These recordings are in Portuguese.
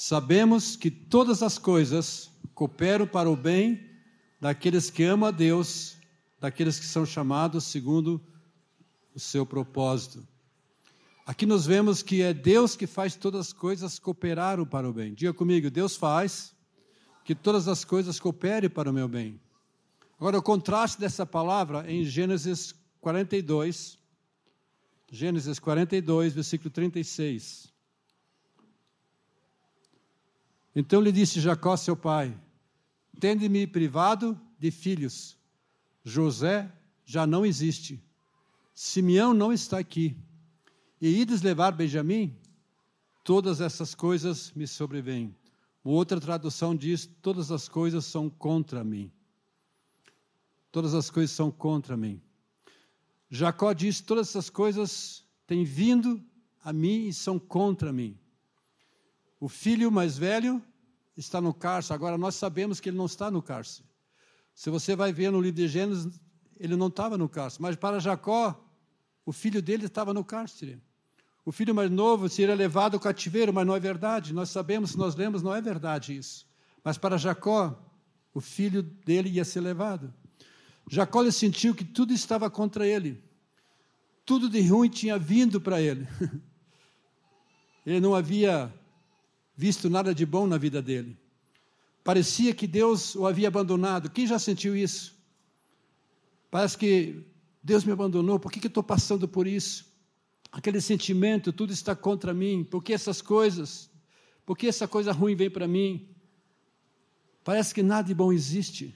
sabemos que todas as coisas cooperam para o bem daqueles que amam a Deus, daqueles que são chamados segundo o seu propósito. Aqui nós vemos que é Deus que faz todas as coisas cooperarem para o bem. Diga comigo, Deus faz que todas as coisas cooperem para o meu bem. Agora, o contraste dessa palavra é em Gênesis 42, Gênesis 42, versículo 36. Então lhe disse Jacó, seu pai: Tende-me privado de filhos. José já não existe. Simeão não está aqui e ides levar Benjamim, todas essas coisas me sobrevêm. Outra tradução diz: todas as coisas são contra mim. Todas as coisas são contra mim. Jacó diz: todas essas coisas têm vindo a mim e são contra mim. O filho mais velho está no cárcere. Agora nós sabemos que ele não está no cárcere. Se você vai ver no livro de Gênesis, ele não estava no cárcere. Mas para Jacó, o filho dele estava no cárcere. O filho mais novo seria levado ao cativeiro, mas não é verdade. Nós sabemos, nós lemos, não é verdade isso. Mas para Jacó, o filho dele ia ser levado. Jacó sentiu que tudo estava contra ele. Tudo de ruim tinha vindo para ele. Ele não havia visto nada de bom na vida dele. Parecia que Deus o havia abandonado. Quem já sentiu isso? Parece que Deus me abandonou. Por que, que eu estou passando por isso? aquele sentimento, tudo está contra mim, por que essas coisas, por que essa coisa ruim vem para mim? Parece que nada de bom existe.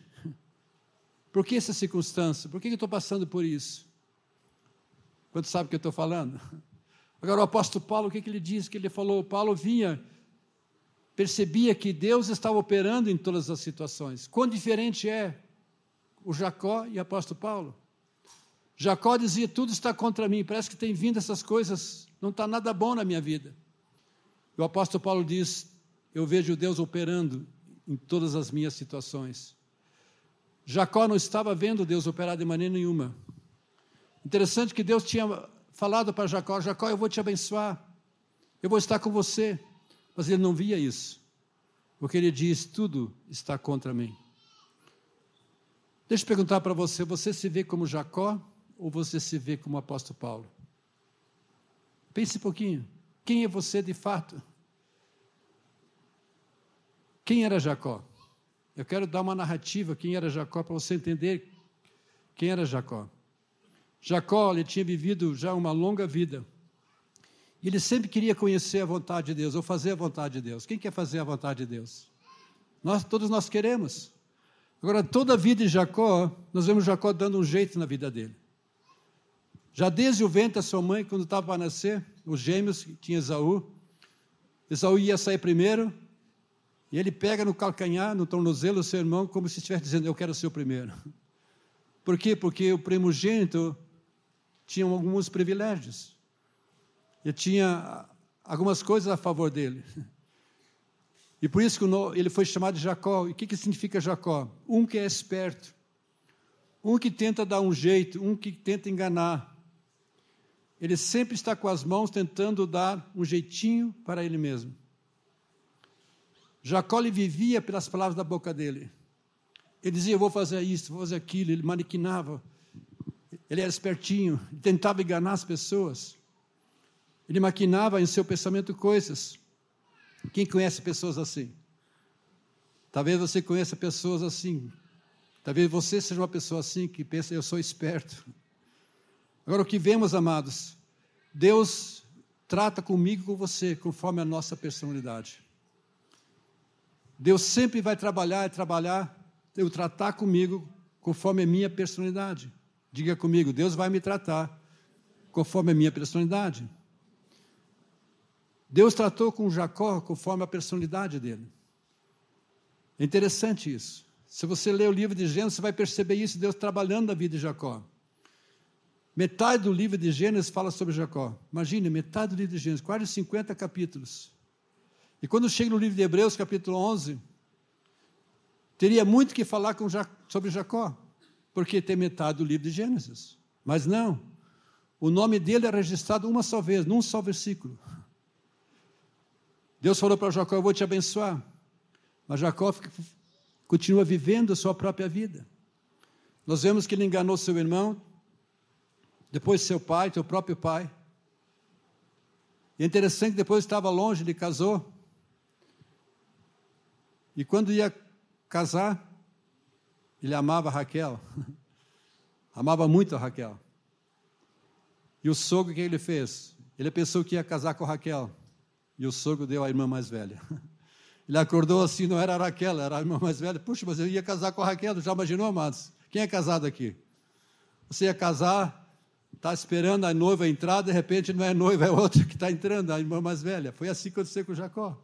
Por que essa circunstância? Por que eu estou passando por isso? Quanto sabe o que eu estou falando? Agora, o apóstolo Paulo, o que, que ele diz? Que ele falou: Paulo vinha, percebia que Deus estava operando em todas as situações. Quão diferente é o Jacó e o apóstolo Paulo? Jacó dizia: tudo está contra mim, parece que tem vindo essas coisas, não está nada bom na minha vida. E o apóstolo Paulo diz: eu vejo Deus operando em todas as minhas situações. Jacó não estava vendo Deus operar de maneira nenhuma. Interessante que Deus tinha falado para Jacó: Jacó, eu vou te abençoar, eu vou estar com você. Mas ele não via isso, porque ele diz: tudo está contra mim. Deixa eu perguntar para você: você se vê como Jacó ou você se vê como apóstolo Paulo? Pense um pouquinho. Quem é você de fato? Quem era Jacó? Eu quero dar uma narrativa quem era Jacó para você entender quem era Jacó. Jacó, ele tinha vivido já uma longa vida. E ele sempre queria conhecer a vontade de Deus, ou fazer a vontade de Deus. Quem quer fazer a vontade de Deus? Nós, todos nós queremos. Agora, toda a vida de Jacó, nós vemos Jacó dando um jeito na vida dele. Já desde o ventre da sua mãe, quando estava para nascer, os gêmeos, tinha Esaú. Esaú ia sair primeiro, e ele pega no calcanhar, no tornozelo do seu irmão, como se estivesse dizendo: Eu quero ser o primeiro. Por quê? Porque o primogênito tinha alguns privilégios. Ele tinha algumas coisas a favor dele. E por isso que ele foi chamado de Jacó. E o que, que significa Jacó? Um que é esperto, um que tenta dar um jeito, um que tenta enganar, ele sempre está com as mãos tentando dar um jeitinho para ele mesmo. Jacó lhe vivia pelas palavras da boca dele. Ele dizia: Eu vou fazer isso, vou fazer aquilo. Ele maniquinava. Ele era espertinho, tentava enganar as pessoas. Ele maquinava em seu pensamento coisas. Quem conhece pessoas assim? Talvez você conheça pessoas assim. Talvez você seja uma pessoa assim que pensa: Eu sou esperto. Agora, o que vemos, amados, Deus trata comigo e com você conforme a nossa personalidade. Deus sempre vai trabalhar e trabalhar, eu tratar comigo conforme a minha personalidade. Diga comigo, Deus vai me tratar conforme a minha personalidade. Deus tratou com Jacó conforme a personalidade dele. É interessante isso. Se você ler o livro de Gênesis, você vai perceber isso, Deus trabalhando na vida de Jacó. Metade do livro de Gênesis fala sobre Jacó. Imagine, metade do livro de Gênesis, quase 50 capítulos. E quando chega no livro de Hebreus, capítulo 11, teria muito que falar sobre Jacó, porque tem metade do livro de Gênesis. Mas não, o nome dele é registrado uma só vez, num só versículo. Deus falou para Jacó: Eu vou te abençoar. Mas Jacó continua vivendo a sua própria vida. Nós vemos que ele enganou seu irmão, depois seu pai, seu próprio pai. E é interessante depois estava longe, ele casou. E quando ia casar, ele amava Raquel. amava muito a Raquel. E o sogro, que ele fez? Ele pensou que ia casar com Raquel. E o sogro deu a irmã mais velha. Ele acordou assim, não era a Raquel, era a irmã mais velha. Puxa, mas eu ia casar com a Raquel, já imaginou, amados? Quem é casado aqui? Você ia casar, está esperando a noiva entrar, de repente não é noiva, é outra que está entrando, a irmã mais velha. Foi assim que aconteceu com Jacó.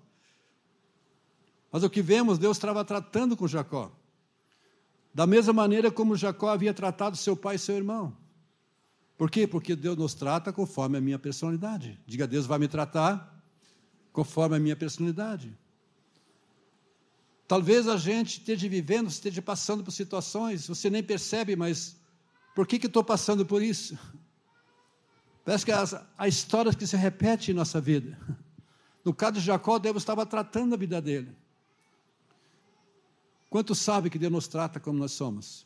Mas o que vemos, Deus estava tratando com Jacó. Da mesma maneira como Jacó havia tratado seu pai e seu irmão. Por quê? Porque Deus nos trata conforme a minha personalidade. Diga, Deus vai me tratar conforme a minha personalidade. Talvez a gente esteja vivendo, esteja passando por situações, você nem percebe, mas por que, que estou passando por isso? Parece que as, há histórias que se repetem em nossa vida. No caso de Jacó, Deus estava tratando a vida dele. Quantos sabe que Deus nos trata como nós somos?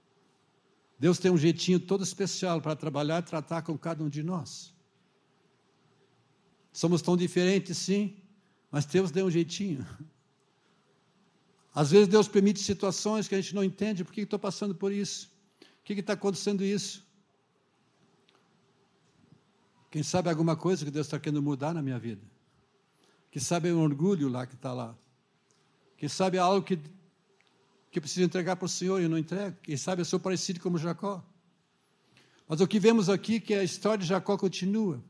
Deus tem um jeitinho todo especial para trabalhar e tratar com cada um de nós. Somos tão diferentes, sim, mas Deus deu um jeitinho. Às vezes Deus permite situações que a gente não entende, por que estou passando por isso? Por que está acontecendo isso? Quem sabe alguma coisa que Deus está querendo mudar na minha vida? Quem sabe é um orgulho lá que está lá? Quem sabe é algo que que eu preciso entregar para o Senhor e eu não entrego. Quem sabe eu sou parecido como Jacó. Mas o que vemos aqui é que a história de Jacó continua.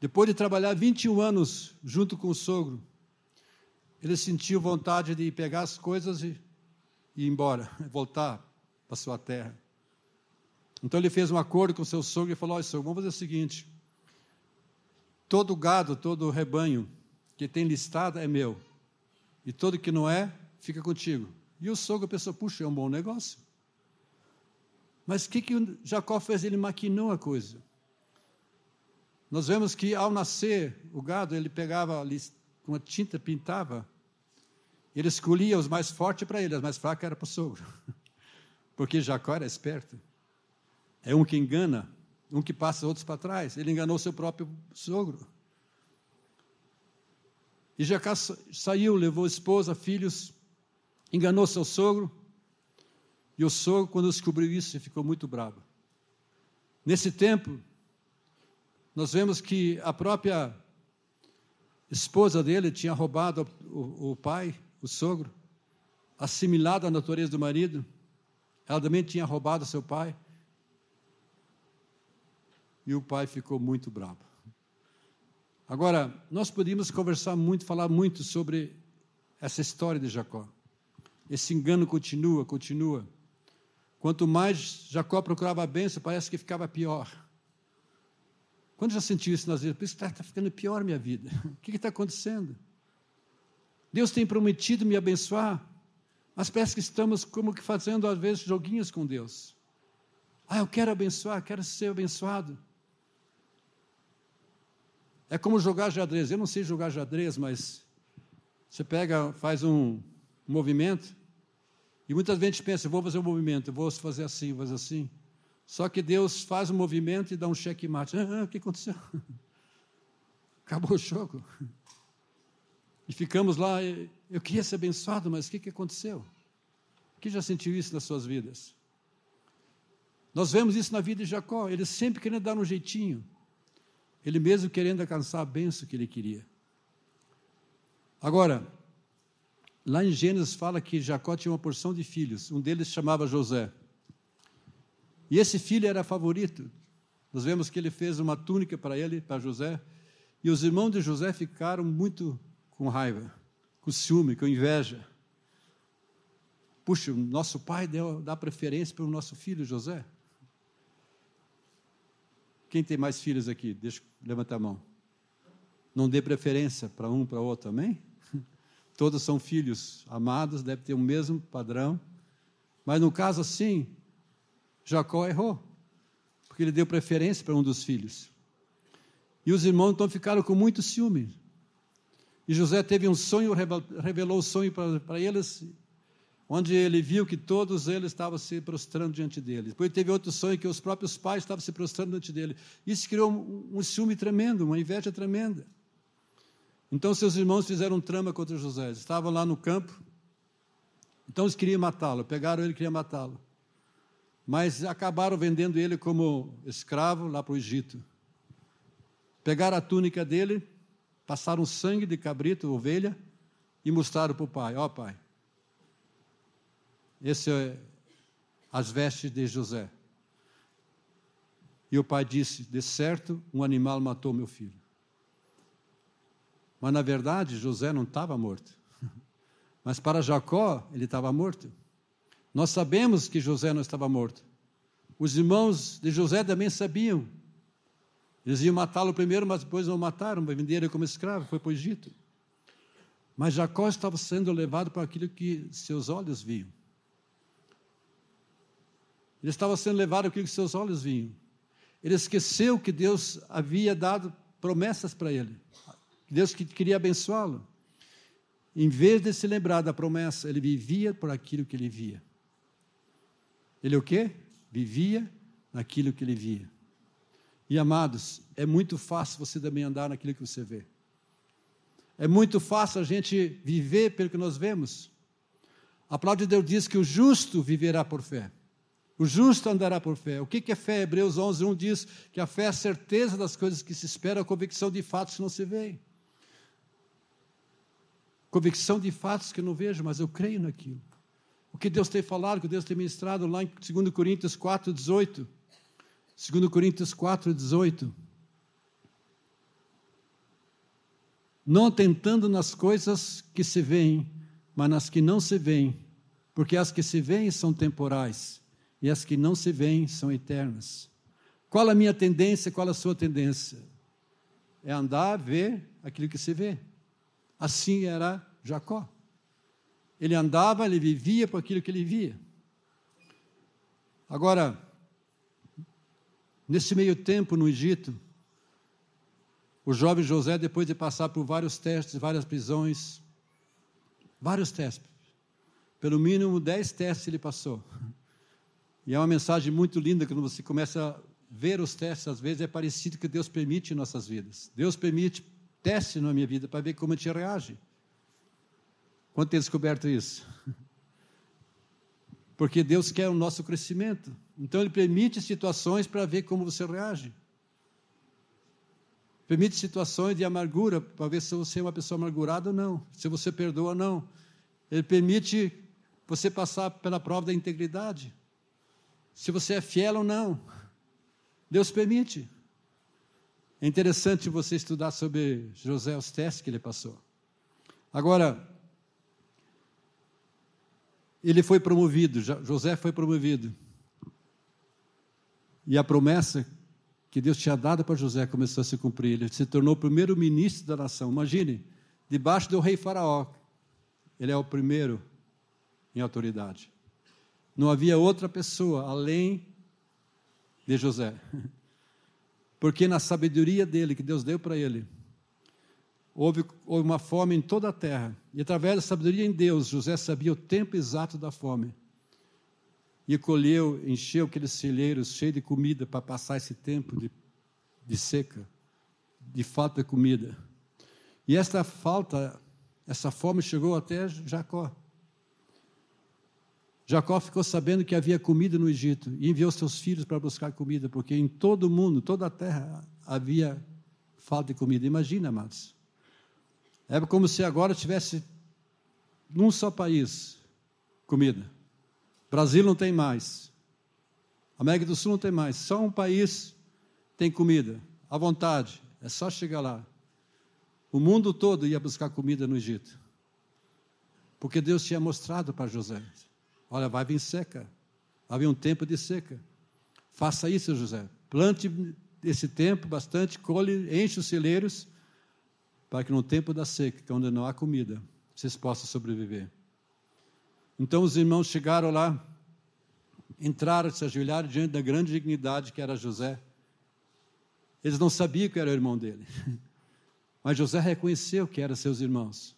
Depois de trabalhar 21 anos junto com o sogro, ele sentiu vontade de pegar as coisas e, e ir embora, voltar para sua terra. Então ele fez um acordo com seu sogro e falou: Olha, sogro, vamos fazer o seguinte: todo gado, todo rebanho que tem listado é meu, e todo que não é, fica contigo. E o sogro pensou, puxa, é um bom negócio. Mas o que, que Jacó fez? Ele maquinou a coisa. Nós vemos que ao nascer o gado, ele pegava com a tinta, pintava. Ele escolhia os mais fortes para ele, os mais fracos era para o sogro. Porque Jacó era esperto. É um que engana, um que passa outros para trás. Ele enganou seu próprio sogro. E Jacó saiu, levou esposa, filhos, enganou seu sogro, e o sogro, quando descobriu isso, ficou muito bravo. Nesse tempo, nós vemos que a própria esposa dele tinha roubado o, o pai, o sogro, assimilado à natureza do marido, ela também tinha roubado seu pai, e o pai ficou muito bravo. Agora, nós podíamos conversar muito, falar muito sobre essa história de Jacó. Esse engano continua, continua. Quanto mais Jacó procurava a bênção, parece que ficava pior. Quando já sentiu isso nas isso está tá ficando pior minha vida. O que está acontecendo? Deus tem prometido me abençoar, mas parece que estamos como que fazendo, às vezes, joguinhos com Deus. Ah, eu quero abençoar, quero ser abençoado. É como jogar xadrez. Eu não sei jogar xadrez, mas você pega, faz um movimento, e muitas vezes a gente pensa, vou fazer um movimento, vou fazer assim, vou fazer assim. Só que Deus faz um movimento e dá um checkmate. Ah, ah, o que aconteceu? Acabou o jogo. E ficamos lá, eu queria ser abençoado, mas o que, que aconteceu? Quem já sentiu isso nas suas vidas? Nós vemos isso na vida de Jacó, ele sempre querendo dar um jeitinho, ele mesmo querendo alcançar a benção que ele queria. Agora, Lá em Gênesis fala que Jacó tinha uma porção de filhos, um deles chamava José. E esse filho era favorito. Nós vemos que ele fez uma túnica para ele, para José, e os irmãos de José ficaram muito com raiva, com ciúme, com inveja. Puxa, nosso pai deu, dá preferência para o nosso filho José. Quem tem mais filhos aqui? Deixa, levanta a mão. Não dê preferência para um para outro, amém? todos são filhos amados, deve ter o mesmo padrão. Mas no caso assim, Jacó errou, porque ele deu preferência para um dos filhos. E os irmãos então ficaram com muito ciúme. E José teve um sonho, revelou o sonho para eles, onde ele viu que todos eles estavam se prostrando diante dele. Depois teve outro sonho que os próprios pais estavam se prostrando diante dele. Isso criou um, um ciúme tremendo, uma inveja tremenda. Então seus irmãos fizeram trama contra José. Estavam lá no campo, então eles queriam matá-lo, pegaram ele e queriam matá-lo. Mas acabaram vendendo ele como escravo lá para o Egito. Pegaram a túnica dele, passaram sangue de cabrito, ovelha, e mostraram para o pai: Ó oh, pai, esse é as vestes de José. E o pai disse: De certo, um animal matou meu filho. Mas na verdade, José não estava morto. Mas para Jacó, ele estava morto. Nós sabemos que José não estava morto. Os irmãos de José também sabiam. Eles iam matá-lo primeiro, mas depois não mataram, venderam ele como escravo, foi para o Egito. Mas Jacó estava sendo levado para aquilo que seus olhos viam. Ele estava sendo levado para aquilo que seus olhos viam. Ele esqueceu que Deus havia dado promessas para ele. Deus que queria abençoá-lo. Em vez de se lembrar da promessa, ele vivia por aquilo que ele via. Ele o quê? Vivia naquilo que ele via. E amados, é muito fácil você também andar naquilo que você vê. É muito fácil a gente viver pelo que nós vemos. A palavra de Deus diz que o justo viverá por fé. O justo andará por fé. O que é fé? Hebreus 11, 1 diz que a fé é a certeza das coisas que se esperam, a convicção de fatos que não se veem. Convicção de fatos que eu não vejo, mas eu creio naquilo. O que Deus tem falado, o que Deus tem ministrado lá em 2 Coríntios 4, 18. 2 Coríntios 4, 18. Não tentando nas coisas que se veem, mas nas que não se veem, porque as que se veem são temporais e as que não se veem são eternas. Qual a minha tendência, qual a sua tendência? É andar, ver aquilo que se vê. Assim era Jacó. Ele andava, ele vivia por aquilo que ele via. Agora, nesse meio tempo no Egito, o jovem José, depois de passar por vários testes, várias prisões, vários testes, pelo mínimo dez testes ele passou. E é uma mensagem muito linda quando você começa a ver os testes, às vezes é parecido que Deus permite em nossas vidas. Deus permite teste na minha vida para ver como a gente reage. Quando tem descoberto isso? Porque Deus quer o nosso crescimento. Então Ele permite situações para ver como você reage. Permite situações de amargura para ver se você é uma pessoa amargurada ou não, se você perdoa ou não. Ele permite você passar pela prova da integridade se você é fiel ou não. Deus permite. É interessante você estudar sobre José, os testes que ele passou. Agora, ele foi promovido, José foi promovido. E a promessa que Deus tinha dado para José começou a se cumprir. Ele se tornou o primeiro ministro da nação. Imagine, debaixo do rei Faraó. Ele é o primeiro em autoridade. Não havia outra pessoa além de José. Porque na sabedoria dele, que Deus deu para ele, houve, uma fome em toda a terra. E através da sabedoria em Deus, José sabia o tempo exato da fome. E colheu, encheu aqueles celeiros cheios de comida para passar esse tempo de, de seca, de falta de comida. E esta falta, essa fome chegou até Jacó. Jacó ficou sabendo que havia comida no Egito e enviou seus filhos para buscar comida, porque em todo o mundo, toda a terra, havia falta de comida. Imagina, amados. É como se agora tivesse num só país comida. Brasil não tem mais. América do Sul não tem mais. Só um país tem comida. À vontade. É só chegar lá. O mundo todo ia buscar comida no Egito. Porque Deus tinha mostrado para José. Olha, vai vir seca. Vai vir um tempo de seca. Faça isso, José. Plante esse tempo bastante, colhe, enche os celeiros, para que no tempo da seca, quando não há comida, vocês possam sobreviver. Então os irmãos chegaram lá, entraram, se ajoelharam diante da grande dignidade que era José. Eles não sabiam que era o irmão dele. Mas José reconheceu que eram seus irmãos.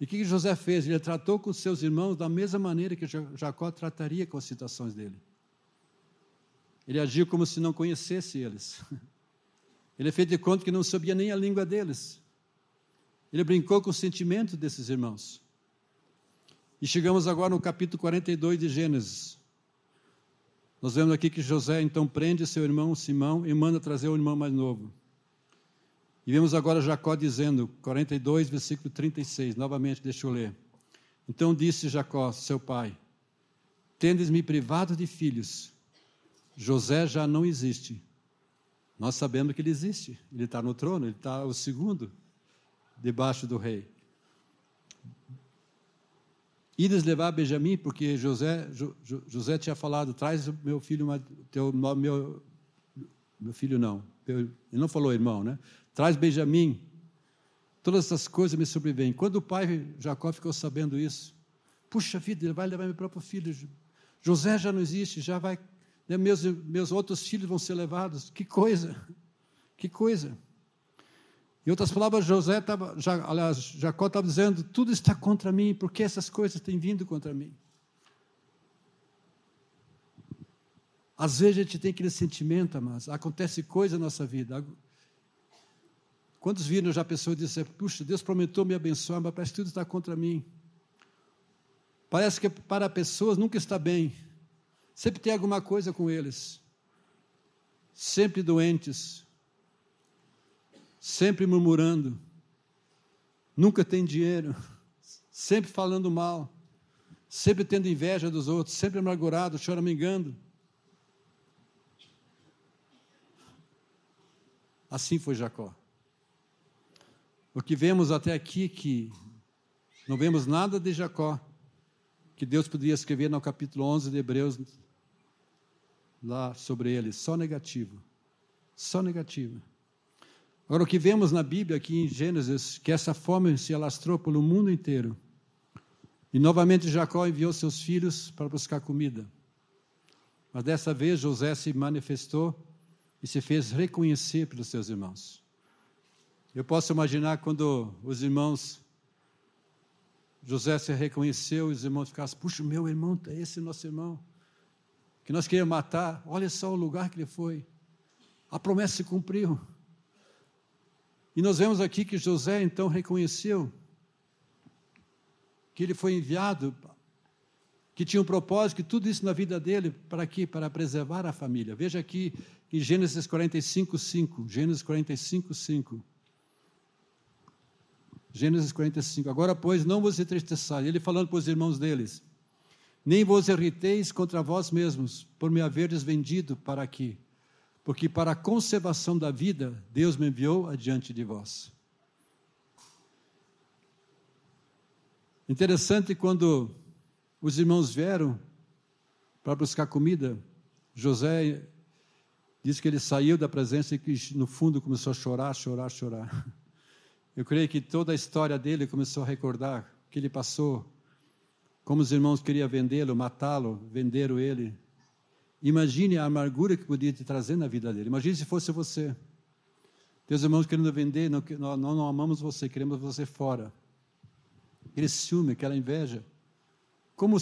E o que José fez? Ele tratou com seus irmãos da mesma maneira que Jacó trataria com as situações dele. Ele agiu como se não conhecesse eles. Ele fez de conta que não sabia nem a língua deles. Ele brincou com os sentimentos desses irmãos. E chegamos agora no capítulo 42 de Gênesis. Nós vemos aqui que José então prende seu irmão Simão e manda trazer o irmão mais novo. E vemos agora Jacó dizendo, 42, versículo 36, novamente, deixa eu ler. Então disse Jacó, seu pai: Tendes-me privado de filhos, José já não existe. Nós sabemos que ele existe, ele está no trono, ele está o segundo, debaixo do rei. Ides levar Benjamim, porque José, jo, José tinha falado: traz meu filho, teu, meu, meu filho não, ele não falou irmão, né? Traz Benjamim. Todas essas coisas me sobrevêm. Quando o pai Jacó ficou sabendo isso, puxa vida, ele vai levar meu próprio filho. José já não existe, já vai. Né, meus, meus outros filhos vão ser levados. Que coisa! Que coisa! Em outras palavras, José estava, aliás, Jacó estava dizendo: tudo está contra mim, porque essas coisas têm vindo contra mim. Às vezes a gente tem aquele sentimento, mas acontece coisa na nossa vida. Quantos viram já a pessoa dizer, puxa, Deus prometeu me abençoar, mas parece que tudo está contra mim. Parece que para pessoas nunca está bem. Sempre tem alguma coisa com eles. Sempre doentes. Sempre murmurando. Nunca tem dinheiro. Sempre falando mal. Sempre tendo inveja dos outros. Sempre amargurado, choramingando. Assim foi Jacó. O que vemos até aqui que não vemos nada de Jacó que Deus poderia escrever no capítulo 11 de Hebreus lá sobre ele, só negativo. Só negativo. Agora o que vemos na Bíblia aqui em Gênesis, que essa fome se alastrou pelo mundo inteiro. E novamente Jacó enviou seus filhos para buscar comida. Mas dessa vez José se manifestou e se fez reconhecer pelos seus irmãos. Eu posso imaginar quando os irmãos, José se reconheceu, os irmãos ficassem, puxa, meu irmão, é esse nosso irmão, que nós queríamos matar, olha só o lugar que ele foi, a promessa se cumpriu. E nós vemos aqui que José então reconheceu que ele foi enviado, que tinha um propósito, que tudo isso na vida dele, para quê? Para preservar a família. Veja aqui em Gênesis 45, 5. Gênesis 45, 5. Gênesis 45. Agora, pois, não vos entristeçais. Ele falando para os irmãos deles. Nem vos irriteis contra vós mesmos, por me haverdes vendido para aqui. Porque para a conservação da vida, Deus me enviou adiante de vós. Interessante quando os irmãos vieram para buscar comida, José diz que ele saiu da presença e que no fundo começou a chorar, chorar, chorar. Eu creio que toda a história dele começou a recordar que ele passou, como os irmãos queriam vendê-lo, matá-lo, venderam ele. Imagine a amargura que podia te trazer na vida dele. Imagine se fosse você. Teus irmãos querendo vender, não, não amamos você, queremos você fora. Aquele ciúme, aquela inveja. Como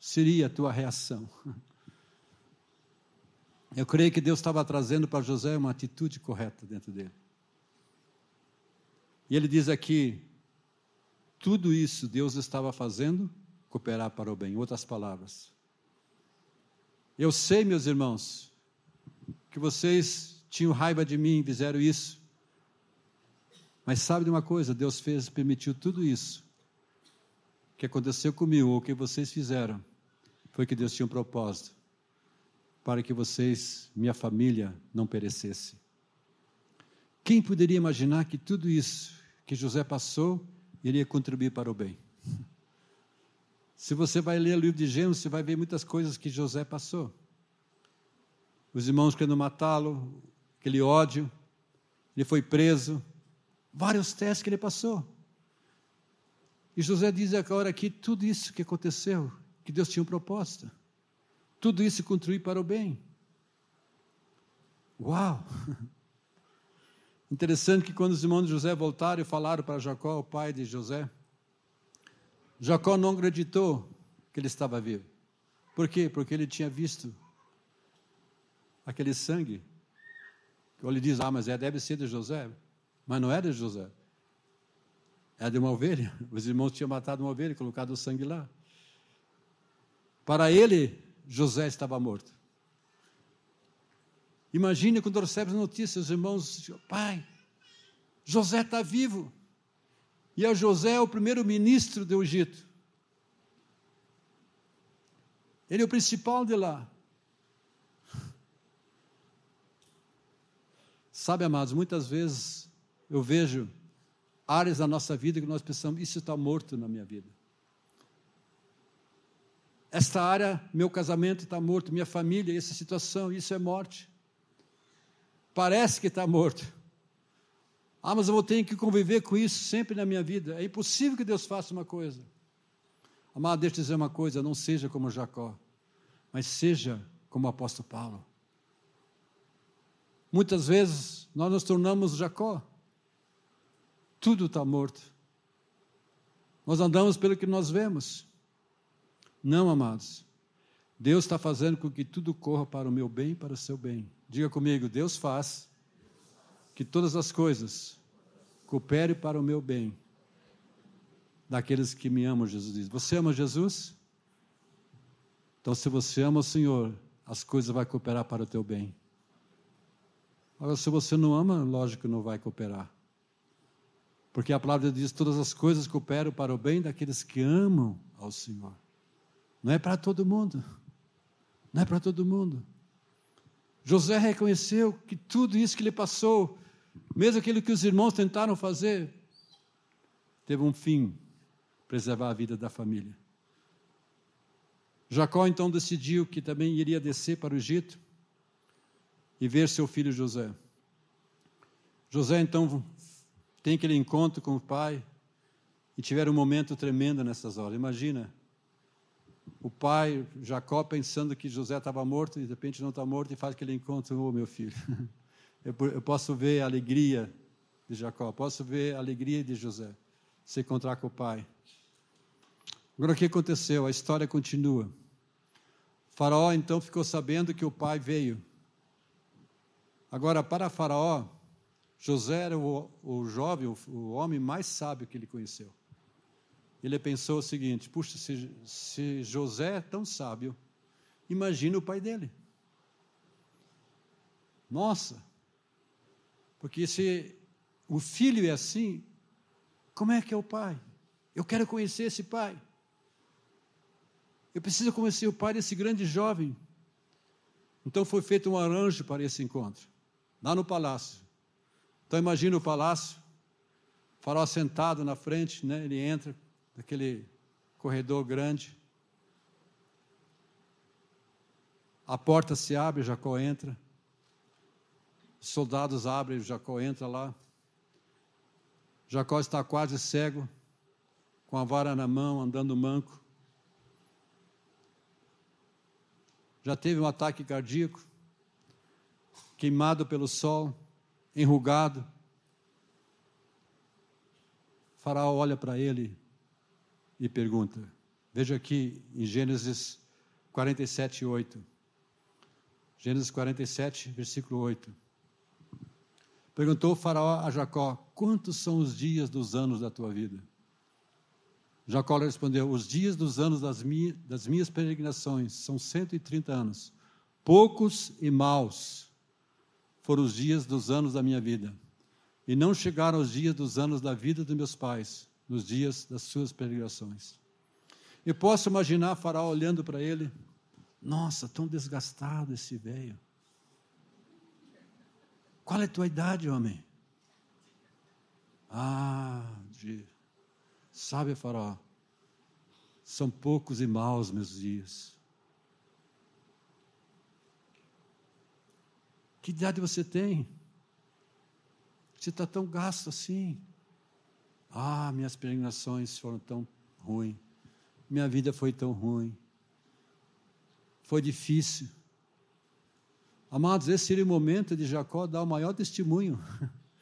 seria a tua reação? Eu creio que Deus estava trazendo para José uma atitude correta dentro dele. E ele diz aqui: tudo isso Deus estava fazendo cooperar para o bem. Em outras palavras, eu sei, meus irmãos, que vocês tinham raiva de mim, fizeram isso. Mas sabe de uma coisa? Deus fez, permitiu tudo isso que aconteceu comigo, ou que vocês fizeram, foi que Deus tinha um propósito para que vocês, minha família, não perecesse. Quem poderia imaginar que tudo isso que José passou iria contribuir para o bem? Se você vai ler o livro de Gênesis, você vai ver muitas coisas que José passou. Os irmãos querendo matá-lo, aquele ódio, ele foi preso, vários testes que ele passou. E José diz agora aqui tudo isso que aconteceu, que Deus tinha um propósito. Tudo isso contribui para o bem. Uau! Interessante que quando os irmãos de José voltaram e falaram para Jacó, o pai de José, Jacó não acreditou que ele estava vivo. Por quê? Porque ele tinha visto aquele sangue. Ou ele diz, ah, mas é, deve ser de José. Mas não é de José. É de uma ovelha. Os irmãos tinham matado uma ovelha e colocado o sangue lá. Para ele, José estava morto. Imagine quando recebe a notícia, os irmãos, pai, José está vivo. E a José é o primeiro ministro do Egito. Ele é o principal de lá. Sabe, amados, muitas vezes eu vejo áreas da nossa vida que nós pensamos, isso está morto na minha vida. Esta área, meu casamento está morto, minha família, essa situação, isso é morte. Parece que está morto. Ah, mas eu vou ter que conviver com isso sempre na minha vida. É impossível que Deus faça uma coisa. Amado, deixa eu dizer uma coisa: não seja como Jacó, mas seja como o apóstolo Paulo. Muitas vezes nós nos tornamos Jacó. Tudo está morto. Nós andamos pelo que nós vemos. Não, amados. Deus está fazendo com que tudo corra para o meu bem e para o seu bem. Diga comigo: Deus faz que todas as coisas cooperem para o meu bem. Daqueles que me amam, Jesus diz. Você ama Jesus? Então, se você ama o Senhor, as coisas vão cooperar para o teu bem. Agora, se você não ama, lógico que não vai cooperar. Porque a palavra diz: todas as coisas cooperam para o bem daqueles que amam ao Senhor. Não é para todo mundo. Não é para todo mundo. José reconheceu que tudo isso que ele passou, mesmo aquilo que os irmãos tentaram fazer, teve um fim preservar a vida da família. Jacó então decidiu que também iria descer para o Egito e ver seu filho José. José então tem aquele encontro com o pai e tiveram um momento tremendo nessas horas. Imagina, o pai, Jacó, pensando que José estava morto e de repente não está morto e faz aquele encontro, ô oh, meu filho. Eu, posso ver a alegria de Jacó, posso ver a alegria de José se encontrar com o pai. Agora o que aconteceu? A história continua. Faraó então ficou sabendo que o pai veio Agora, para Faraó, José era o, o jovem, o, o, homem mais sábio que ele conheceu. Ele pensou o seguinte: puxa, se, se José é tão sábio, imagina o pai dele. Nossa, porque se o filho é assim, como é que é o pai? Eu quero conhecer esse pai. Eu preciso conhecer o pai desse grande jovem. Então foi feito um arranjo para esse encontro lá no palácio. Então imagina o palácio, o farol sentado na frente, né? ele entra naquele corredor grande. A porta se abre, Jacó entra. Os soldados abrem, Jacó entra lá. Jacó está quase cego, com a vara na mão, andando manco. Já teve um ataque cardíaco queimado pelo sol, enrugado. O faraó olha para ele e pergunta. Veja aqui em Gênesis 47, 8. Gênesis 47, versículo 8. Perguntou o faraó a Jacó: Quantos são os dias dos anos da tua vida? Jacó respondeu: Os dias dos anos das, minhas, das minhas peregrinações são 130 anos, poucos e maus foram os dias dos anos da minha vida. E não chegaram os dias dos anos da vida dos meus pais, nos dias das suas peregrinações. Eu posso imaginar Faraó olhando para ele, nossa, tão desgastado esse velho. Qual é a tua idade, homem? Ah, de... sabe, Faraó, são poucos e maus meus dias. Que idade você tem? Você está tão gasto assim. Ah, minhas peregrinações foram tão ruins. Minha vida foi tão ruim. Foi difícil. Amados, esse seria o momento de Jacó dar o maior testemunho.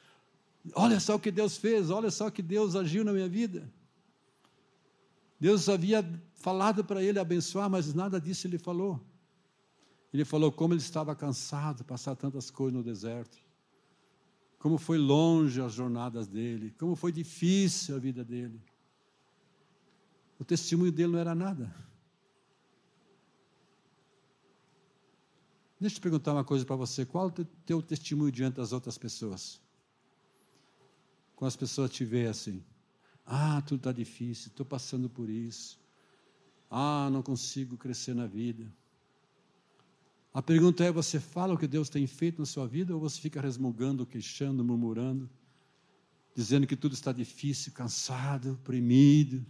Olha só o que Deus fez, olha só o que Deus agiu na minha vida. Deus havia falado para ele abençoar, mas nada disso ele falou. Ele falou como ele estava cansado de passar tantas coisas no deserto. Como foi longe as jornadas dele, como foi difícil a vida dele. O testemunho dele não era nada. Deixa eu te perguntar uma coisa para você: qual o teu testemunho diante das outras pessoas? Quando as pessoas te veem assim, ah, tudo está difícil, estou passando por isso, ah, não consigo crescer na vida. A pergunta é: você fala o que Deus tem feito na sua vida ou você fica resmungando, queixando, murmurando, dizendo que tudo está difícil, cansado, oprimido?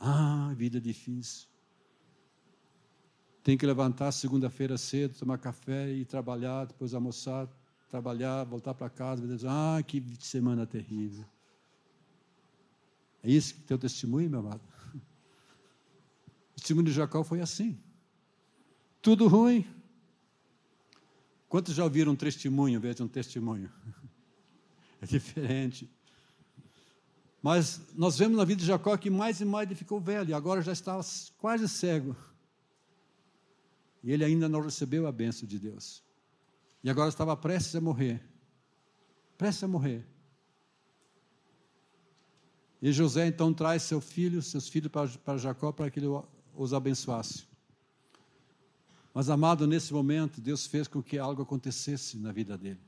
Ah, vida difícil. Tem que levantar segunda-feira cedo, tomar café e trabalhar, depois almoçar, trabalhar, voltar para casa, dizer, ah, que semana terrível. É isso que teu testemunho, meu amado? O testemunho de Jacó foi assim. Tudo ruim. Quantos já ouviram um testemunho em vez de um testemunho? É diferente. Mas nós vemos na vida de Jacó que mais e mais ele ficou velho, agora já está quase cego. E ele ainda não recebeu a bênção de Deus. E agora estava prestes a morrer. Prestes a morrer. E José então traz seu filho, seus filhos para, para Jacó para que ele os abençoasse. Mas, amado, nesse momento, Deus fez com que algo acontecesse na vida dele.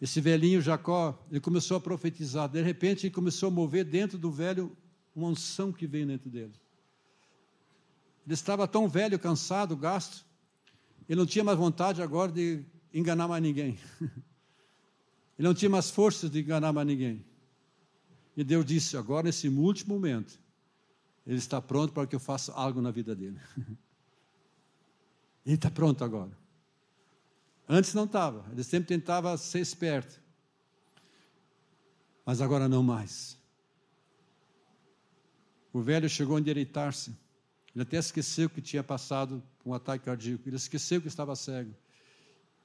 Esse velhinho Jacó, ele começou a profetizar. De repente, ele começou a mover dentro do velho uma unção que veio dentro dele. Ele estava tão velho, cansado, gasto, ele não tinha mais vontade agora de enganar mais ninguém. Ele não tinha mais forças de enganar mais ninguém. E Deus disse: agora, nesse último momento, ele está pronto para que eu faça algo na vida dele. Ele está pronto agora. Antes não estava, ele sempre tentava ser esperto. Mas agora não mais. O velho chegou a endireitar-se. Ele até esqueceu que tinha passado um ataque cardíaco. Ele esqueceu que estava cego.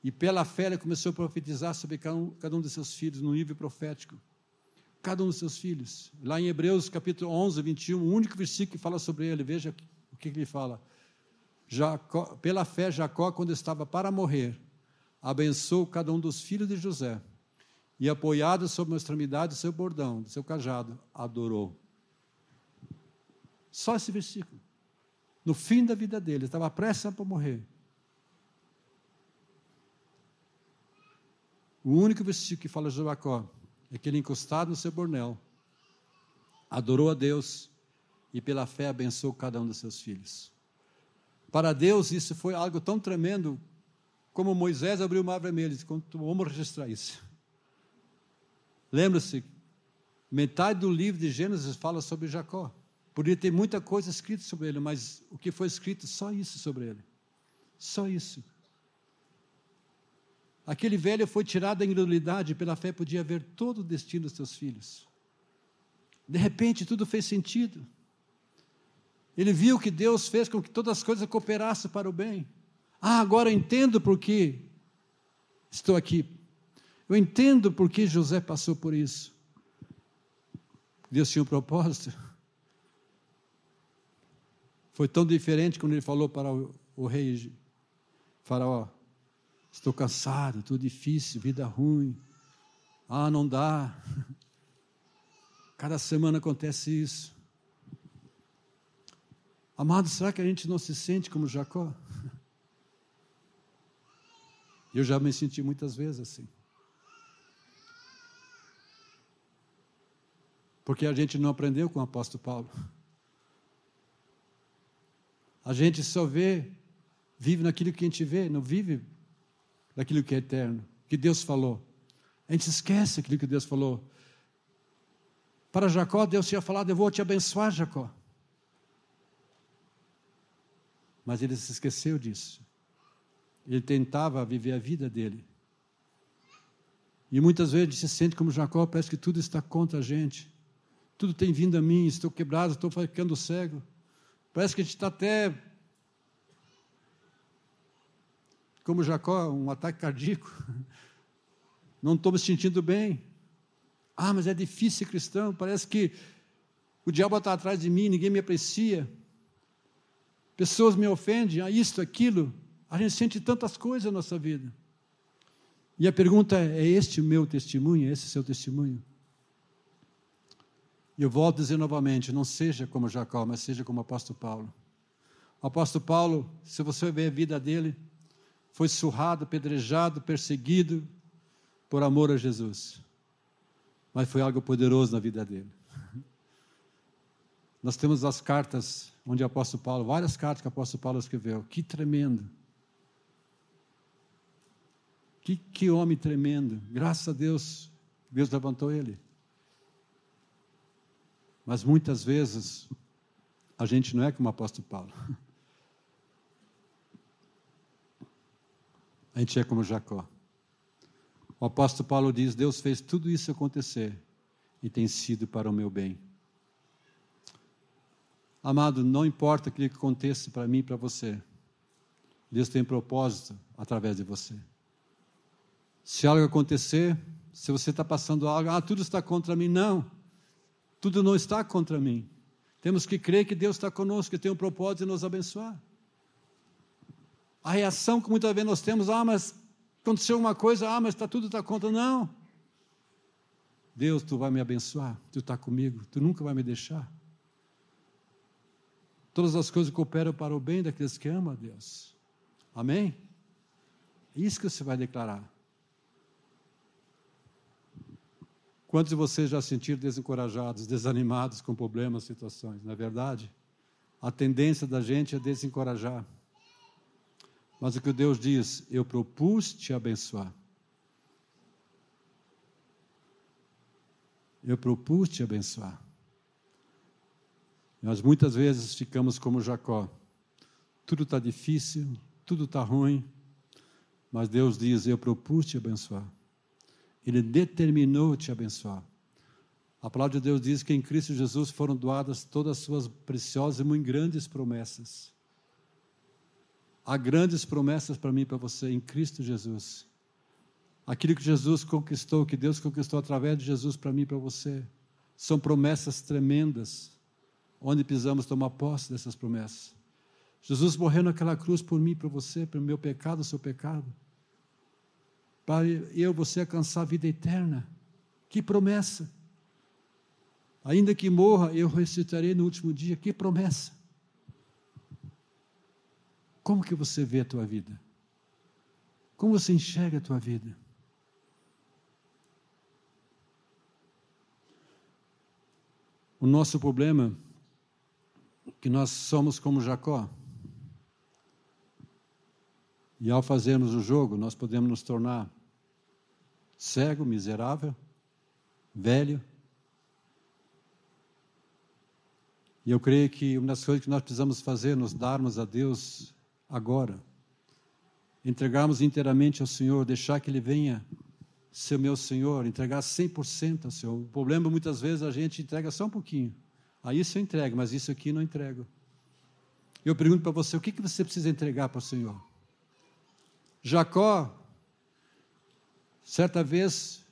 E pela fé ele começou a profetizar sobre cada um, cada um de seus filhos, no nível profético. Cada um dos seus filhos. Lá em Hebreus capítulo 11, 21, o único versículo que fala sobre ele, veja o que, ele fala. Jacó, pela fé, Jacó, quando estava para morrer, abençoou cada um dos filhos de José e, apoiado sobre uma extremidade do seu bordão, do seu cajado, adorou. Só esse versículo. No fim da vida dele, estava prestes para morrer. O único versículo que fala de Jacó é que ele, encostado no seu bornel, adorou a Deus e, pela fé, abençoou cada um dos seus filhos. Para Deus, isso foi algo tão tremendo como Moisés abriu o mar vermelho, vamos registrar isso. Lembra-se, metade do livro de Gênesis fala sobre Jacó. Poderia ter muita coisa escrita sobre ele, mas o que foi escrito, só isso sobre ele. Só isso. Aquele velho foi tirado da incredulidade, pela fé podia ver todo o destino dos seus filhos. De repente, tudo fez sentido. Ele viu que Deus fez com que todas as coisas cooperassem para o bem. Ah, agora entendo por que estou aqui. Eu entendo por que José passou por isso. Deus tinha um propósito. Foi tão diferente quando ele falou para o, o rei Faraó: Estou cansado, tudo difícil, vida ruim. Ah, não dá. Cada semana acontece isso. Amado, será que a gente não se sente como Jacó? Eu já me senti muitas vezes assim. Porque a gente não aprendeu com o apóstolo Paulo. A gente só vê, vive naquilo que a gente vê, não vive naquilo que é eterno, que Deus falou. A gente esquece aquilo que Deus falou. Para Jacó, Deus tinha falado: Eu vou te abençoar, Jacó. Mas ele se esqueceu disso. Ele tentava viver a vida dele. E muitas vezes se sente como Jacó, parece que tudo está contra a gente. Tudo tem vindo a mim, estou quebrado, estou ficando cego. Parece que a gente está até como Jacó, um ataque cardíaco. não estou me sentindo bem. Ah, mas é difícil ser cristão, parece que o diabo está atrás de mim, ninguém me aprecia. Pessoas me ofendem, ah, isto, aquilo. A gente sente tantas coisas na nossa vida. E a pergunta é: é este o meu testemunho? É esse o seu testemunho? E eu volto a dizer novamente: não seja como Jacó, mas seja como o apóstolo Paulo. O apóstolo Paulo, se você ver a vida dele, foi surrado, pedrejado, perseguido por amor a Jesus. Mas foi algo poderoso na vida dele. Nós temos as cartas onde o apóstolo Paulo, várias cartas que o apóstolo Paulo escreveu. Que tremendo. Que, que homem tremendo. Graças a Deus, Deus levantou ele. Mas muitas vezes a gente não é como o apóstolo Paulo. A gente é como Jacó. O apóstolo Paulo diz: Deus fez tudo isso acontecer e tem sido para o meu bem. Amado, não importa o que aconteça para mim e para você, Deus tem propósito através de você. Se algo acontecer, se você está passando algo, ah, tudo está contra mim. Não, tudo não está contra mim. Temos que crer que Deus está conosco, que tem um propósito de nos abençoar. A reação que muitas vezes nós temos, ah, mas aconteceu uma coisa, ah, mas está tudo está contra. Não. Deus, tu vai me abençoar, tu está comigo, tu nunca vai me deixar. Todas as coisas cooperam para o bem daqueles que amam a Deus. Amém? É isso que você vai declarar. Quantos de vocês já se sentiram desencorajados, desanimados com problemas, situações? Não é verdade? A tendência da gente é desencorajar. Mas o que Deus diz, eu propus te abençoar. Eu propus te abençoar. Nós muitas vezes ficamos como Jacó. Tudo está difícil, tudo está ruim, mas Deus diz: Eu propus te abençoar. Ele determinou te abençoar. A palavra de Deus diz que em Cristo Jesus foram doadas todas as suas preciosas e muito grandes promessas. Há grandes promessas para mim e para você em Cristo Jesus. Aquilo que Jesus conquistou, que Deus conquistou através de Jesus para mim e para você, são promessas tremendas onde precisamos tomar posse dessas promessas. Jesus morreu naquela cruz por mim, por você, pelo meu pecado, o seu pecado, para eu você alcançar a vida eterna. Que promessa! Ainda que morra, eu ressuscitarei no último dia. Que promessa! Como que você vê a tua vida? Como você enxerga a tua vida? O nosso problema que nós somos como Jacó. E ao fazermos o jogo, nós podemos nos tornar cego, miserável, velho. E eu creio que uma das coisas que nós precisamos fazer é nos darmos a Deus agora. Entregarmos inteiramente ao Senhor, deixar que Ele venha ser meu Senhor, entregar 100% ao Senhor. O problema muitas vezes a gente entrega só um pouquinho. Aí isso eu entrego, mas isso aqui não entrego. Eu pergunto para você, o que, que você precisa entregar para o Senhor? Jacó, certa vez,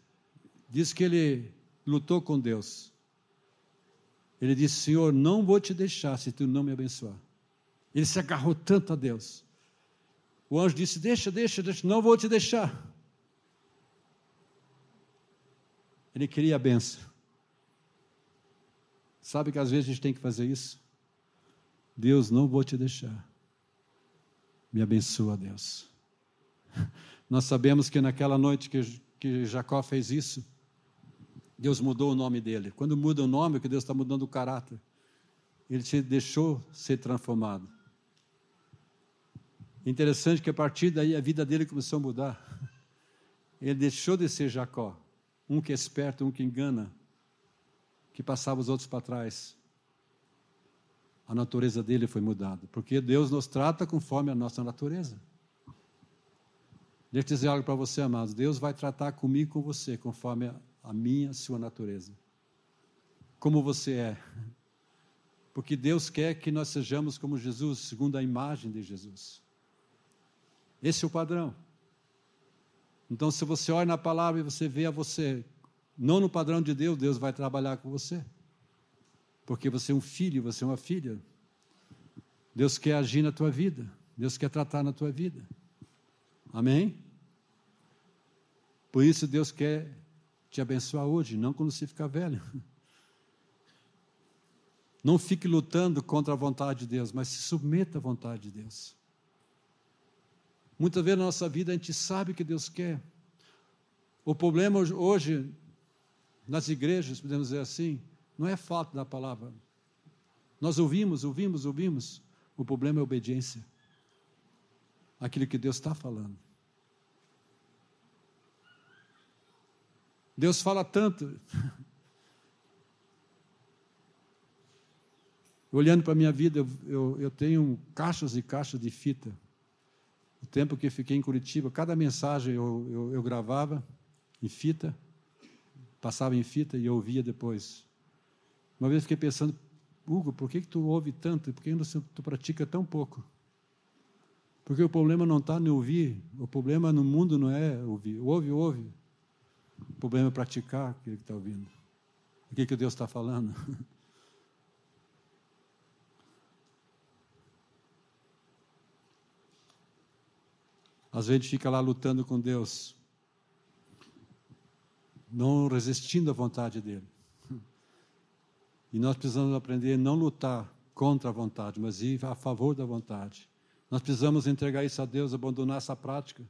disse que ele lutou com Deus. Ele disse: Senhor, não vou te deixar se tu não me abençoar. Ele se agarrou tanto a Deus. O anjo disse: Deixa, deixa, deixa, não vou te deixar. Ele queria a benção. Sabe que às vezes a gente tem que fazer isso? Deus, não vou te deixar. Me abençoa, Deus. Nós sabemos que naquela noite que, que Jacó fez isso, Deus mudou o nome dele. Quando muda o nome, é que Deus está mudando o caráter. Ele te deixou ser transformado. Interessante que a partir daí a vida dele começou a mudar. Ele deixou de ser Jacó, um que é esperto, um que engana, que passava os outros para trás. A natureza dele foi mudada, porque Deus nos trata conforme a nossa natureza. Deixa eu dizer algo para você, amados. Deus vai tratar comigo e com você conforme a, a minha, a sua natureza. Como você é. Porque Deus quer que nós sejamos como Jesus, segundo a imagem de Jesus. Esse é o padrão. Então, se você olha na palavra e você vê a você, não no padrão de Deus, Deus vai trabalhar com você. Porque você é um filho, você é uma filha. Deus quer agir na tua vida. Deus quer tratar na tua vida. Amém? Por isso Deus quer te abençoar hoje, não quando você ficar velho. Não fique lutando contra a vontade de Deus, mas se submeta à vontade de Deus. Muitas vezes na nossa vida a gente sabe que Deus quer. O problema hoje, nas igrejas, podemos dizer assim, não é falta da palavra. Nós ouvimos, ouvimos, ouvimos. O problema é obediência. Aquilo que Deus está falando. Deus fala tanto. Olhando para a minha vida, eu, eu, eu, tenho caixas e caixas de fita. O tempo que fiquei em Curitiba, cada mensagem eu, eu, eu gravava em fita, passava em fita e ouvia depois. Uma vez fiquei pensando, Hugo, por que, que tu ouve tanto? Por que tu pratica tão pouco? Porque o problema não está no ouvir, o problema no mundo não é ouvir. Ouve, ouve. O problema é praticar aquilo que está ouvindo. O que, que Deus está falando? Às vezes fica lá lutando com Deus, não resistindo à vontade dEle. E nós precisamos aprender a não lutar contra a vontade, mas ir a favor da vontade. Nós precisamos entregar isso a Deus, abandonar essa prática.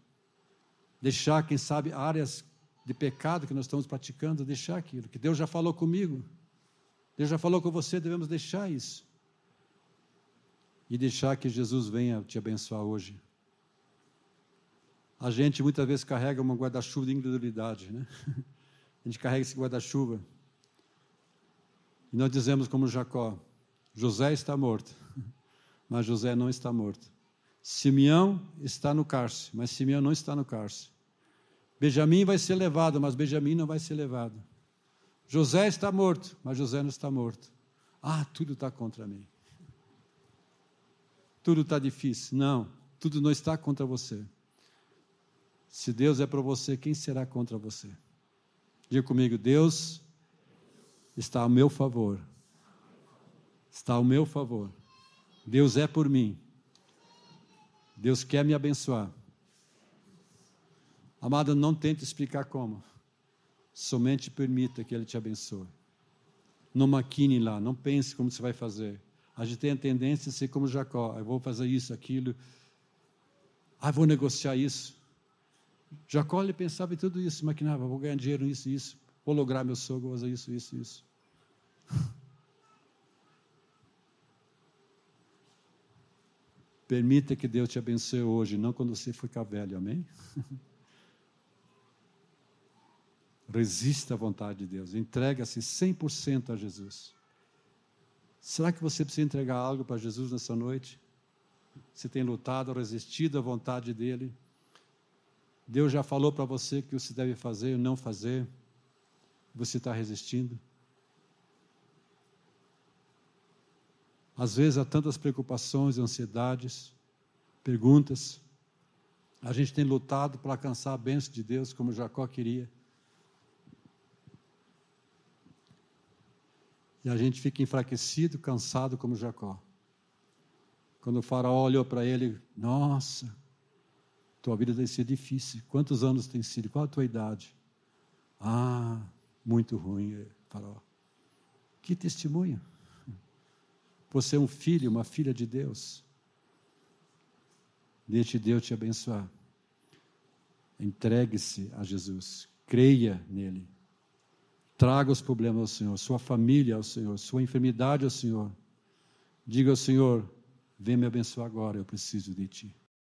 Deixar, quem sabe, áreas de pecado que nós estamos praticando, deixar aquilo, que Deus já falou comigo, Deus já falou com você, devemos deixar isso. E deixar que Jesus venha te abençoar hoje. A gente muitas vezes carrega uma guarda-chuva de incredulidade, né? A gente carrega esse guarda-chuva. E nós dizemos como Jacó: José está morto, mas José não está morto. Simeão está no cárcere, mas Simeão não está no cárcere. Benjamim vai ser levado, mas Benjamim não vai ser levado. José está morto, mas José não está morto. Ah, tudo está contra mim. Tudo está difícil. Não, tudo não está contra você. Se Deus é para você, quem será contra você? Diga comigo: Deus está ao meu favor. Está ao meu favor. Deus é por mim. Deus quer me abençoar. Amado, não tente explicar como. Somente permita que Ele te abençoe. Não maquine lá, não pense como você vai fazer. A gente tem a tendência a ser como Jacó. Eu vou fazer isso, aquilo. Ah, vou negociar isso. Jacó ele pensava em tudo isso, maquinava, vou ganhar dinheiro nisso, isso, vou lograr meu sogro, vou fazer isso, isso, isso. Permita que Deus te abençoe hoje, não quando você ficar velho, amém? Resista à vontade de Deus. Entrega-se 100% a Jesus. Será que você precisa entregar algo para Jesus nessa noite? Você tem lutado, resistido à vontade dEle? Deus já falou para você que você deve fazer ou não fazer? Você está resistindo? Às vezes há tantas preocupações, ansiedades, perguntas. A gente tem lutado para alcançar a bênção de Deus como Jacó queria. E a gente fica enfraquecido, cansado como Jacó. Quando o faraó olhou para ele, nossa, tua vida tem sido difícil. Quantos anos tem sido? Qual a tua idade? Ah, muito ruim, faraó. Que testemunho. Você é um filho, uma filha de Deus. Deixe Deus te abençoar. Entregue-se a Jesus. Creia nele. Traga os problemas ao Senhor, sua família ao Senhor, sua enfermidade ao Senhor. Diga ao Senhor: vem me abençoar agora, eu preciso de ti.